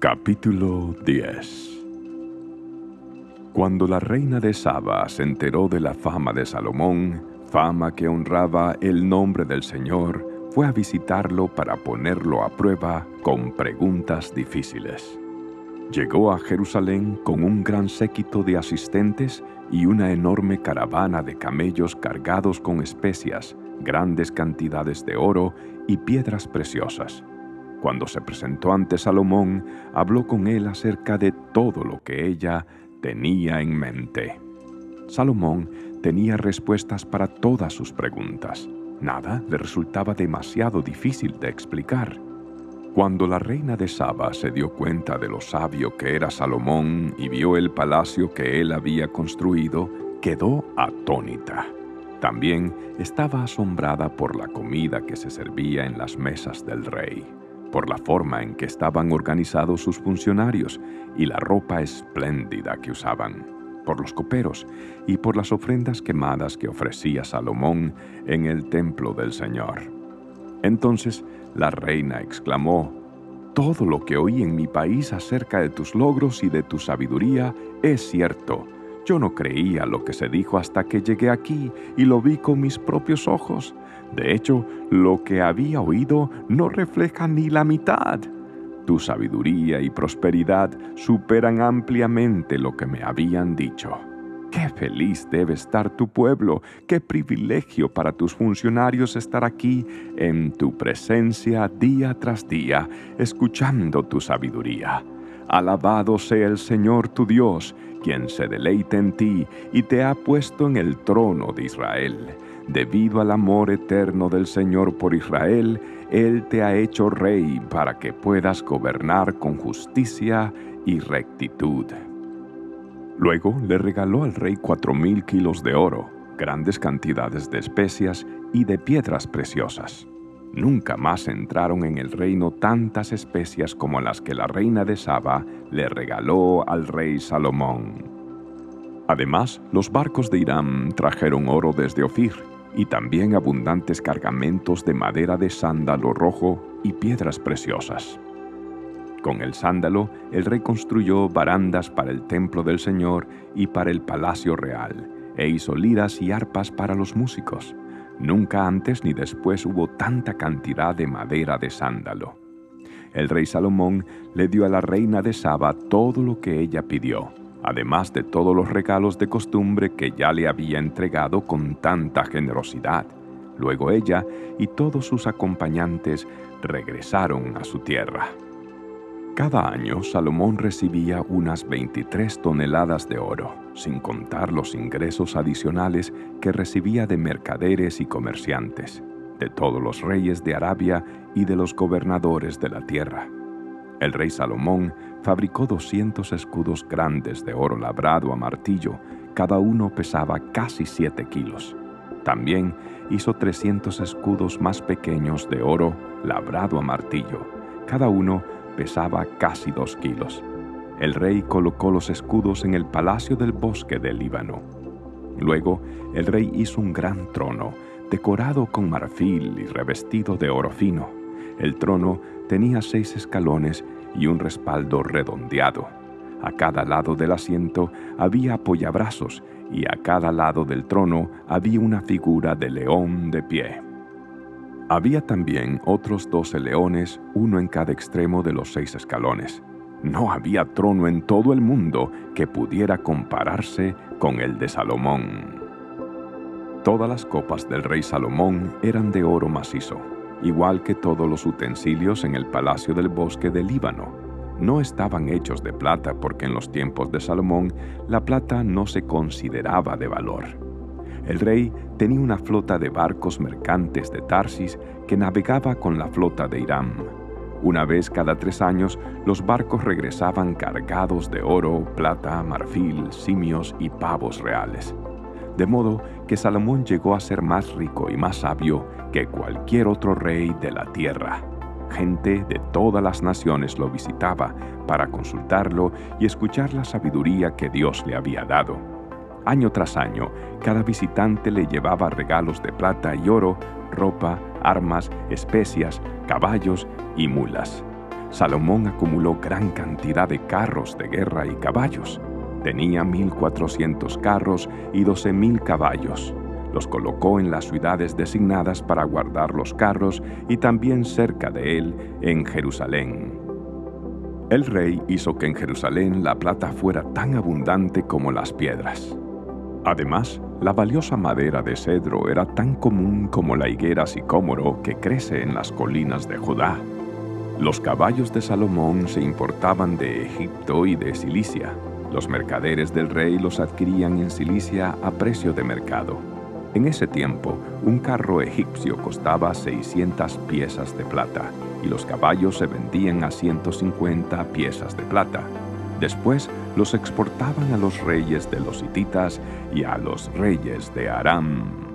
Capítulo 10 Cuando la reina de Saba se enteró de la fama de Salomón, fama que honraba el nombre del Señor, fue a visitarlo para ponerlo a prueba con preguntas difíciles. Llegó a Jerusalén con un gran séquito de asistentes y una enorme caravana de camellos cargados con especias, grandes cantidades de oro y piedras preciosas. Cuando se presentó ante Salomón, habló con él acerca de todo lo que ella tenía en mente. Salomón tenía respuestas para todas sus preguntas. Nada le resultaba demasiado difícil de explicar. Cuando la reina de Saba se dio cuenta de lo sabio que era Salomón y vio el palacio que él había construido, quedó atónita. También estaba asombrada por la comida que se servía en las mesas del rey, por la forma en que estaban organizados sus funcionarios y la ropa espléndida que usaban, por los coperos y por las ofrendas quemadas que ofrecía Salomón en el templo del Señor. Entonces la reina exclamó, Todo lo que oí en mi país acerca de tus logros y de tu sabiduría es cierto yo no creía lo que se dijo hasta que llegué aquí y lo vi con mis propios ojos. De hecho, lo que había oído no refleja ni la mitad. Tu sabiduría y prosperidad superan ampliamente lo que me habían dicho. Qué feliz debe estar tu pueblo, qué privilegio para tus funcionarios estar aquí en tu presencia día tras día, escuchando tu sabiduría. Alabado sea el Señor tu Dios, quien se deleita en ti y te ha puesto en el trono de Israel. Debido al amor eterno del Señor por Israel, Él te ha hecho rey para que puedas gobernar con justicia y rectitud. Luego le regaló al rey cuatro mil kilos de oro, grandes cantidades de especias y de piedras preciosas. Nunca más entraron en el reino tantas especias como las que la reina de Saba le regaló al rey Salomón. Además, los barcos de Irán trajeron oro desde Ofir y también abundantes cargamentos de madera de sándalo rojo y piedras preciosas. Con el sándalo, el rey construyó barandas para el templo del Señor y para el palacio real, e hizo liras y arpas para los músicos. Nunca antes ni después hubo tanta cantidad de madera de sándalo. El rey Salomón le dio a la reina de Saba todo lo que ella pidió, además de todos los regalos de costumbre que ya le había entregado con tanta generosidad. Luego ella y todos sus acompañantes regresaron a su tierra. Cada año Salomón recibía unas 23 toneladas de oro, sin contar los ingresos adicionales que recibía de mercaderes y comerciantes, de todos los reyes de Arabia y de los gobernadores de la tierra. El rey Salomón fabricó 200 escudos grandes de oro labrado a martillo, cada uno pesaba casi 7 kilos. También hizo 300 escudos más pequeños de oro labrado a martillo, cada uno pesaba casi dos kilos. El rey colocó los escudos en el palacio del bosque del Líbano. Luego, el rey hizo un gran trono, decorado con marfil y revestido de oro fino. El trono tenía seis escalones y un respaldo redondeado. A cada lado del asiento había apoyabrazos y a cada lado del trono había una figura de león de pie. Había también otros doce leones, uno en cada extremo de los seis escalones. No había trono en todo el mundo que pudiera compararse con el de Salomón. Todas las copas del rey Salomón eran de oro macizo, igual que todos los utensilios en el palacio del bosque del Líbano. No estaban hechos de plata porque en los tiempos de Salomón la plata no se consideraba de valor. El rey tenía una flota de barcos mercantes de Tarsis que navegaba con la flota de Irán. Una vez cada tres años, los barcos regresaban cargados de oro, plata, marfil, simios y pavos reales. De modo que Salomón llegó a ser más rico y más sabio que cualquier otro rey de la tierra. Gente de todas las naciones lo visitaba para consultarlo y escuchar la sabiduría que Dios le había dado. Año tras año, cada visitante le llevaba regalos de plata y oro, ropa, armas, especias, caballos y mulas. Salomón acumuló gran cantidad de carros de guerra y caballos. Tenía 1.400 carros y 12.000 caballos. Los colocó en las ciudades designadas para guardar los carros y también cerca de él, en Jerusalén. El rey hizo que en Jerusalén la plata fuera tan abundante como las piedras. Además, la valiosa madera de cedro era tan común como la higuera sicómoro que crece en las colinas de Judá. Los caballos de Salomón se importaban de Egipto y de Cilicia. Los mercaderes del rey los adquirían en Cilicia a precio de mercado. En ese tiempo, un carro egipcio costaba 600 piezas de plata y los caballos se vendían a 150 piezas de plata. Después los exportaban a los reyes de los hititas y a los reyes de Aram.